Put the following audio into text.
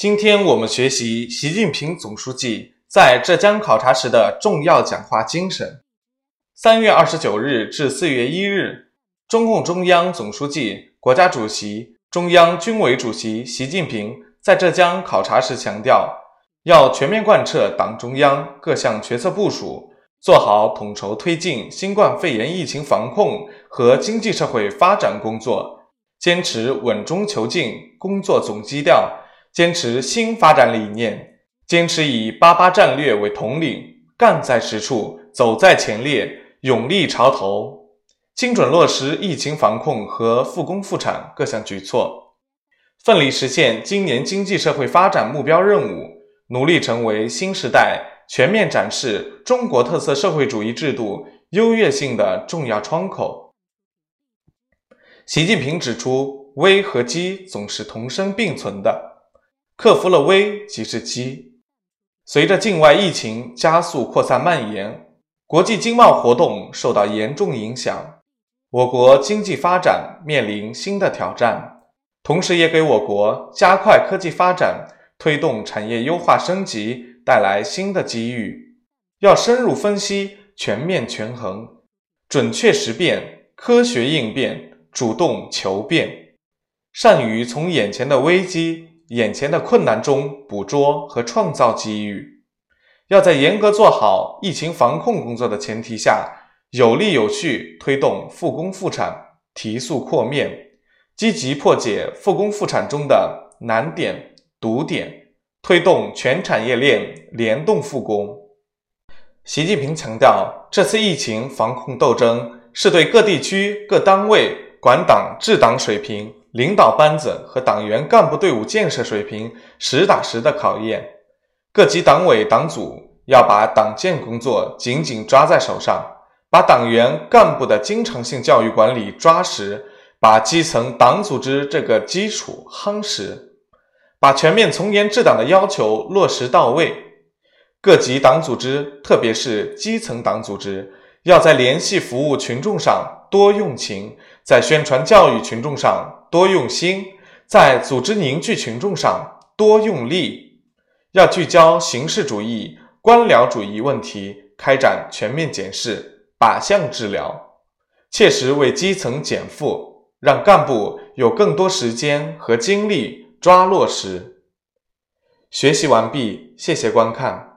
今天我们学习习近平总书记在浙江考察时的重要讲话精神。三月二十九日至四月一日，中共中央总书记、国家主席、中央军委主席习近平在浙江考察时强调，要全面贯彻党中央各项决策部署，做好统筹推进新冠肺炎疫情防控和经济社会发展工作，坚持稳中求进工作总基调。坚持新发展理念，坚持以“八八”战略为统领，干在实处，走在前列，勇立潮头，精准落实疫情防控和复工复产各项举措，奋力实现今年经济社会发展目标任务，努力成为新时代全面展示中国特色社会主义制度优越性的重要窗口。习近平指出，危和机总是同生并存的。克服了危即是机。随着境外疫情加速扩散蔓延，国际经贸活动受到严重影响，我国经济发展面临新的挑战，同时也给我国加快科技发展、推动产业优化升级带来新的机遇。要深入分析、全面权衡、准确识变、科学应变、主动求变，善于从眼前的危机。眼前的困难中捕捉和创造机遇，要在严格做好疫情防控工作的前提下，有力有序推动复工复产，提速扩面，积极破解复工复产中的难点、堵点，推动全产业链联动复工。习近平强调，这次疫情防控斗争是对各地区各单位管党治党水平。领导班子和党员干部队伍建设水平实打实的考验，各级党委党组要把党建工作紧紧抓在手上，把党员干部的经常性教育管理抓实，把基层党组织这个基础夯实，把全面从严治党的要求落实到位。各级党组织，特别是基层党组织，要在联系服务群众上多用情，在宣传教育群众上。多用心，在组织凝聚群众上多用力，要聚焦形式主义、官僚主义问题，开展全面检视、靶向治疗，切实为基层减负，让干部有更多时间和精力抓落实。学习完毕，谢谢观看。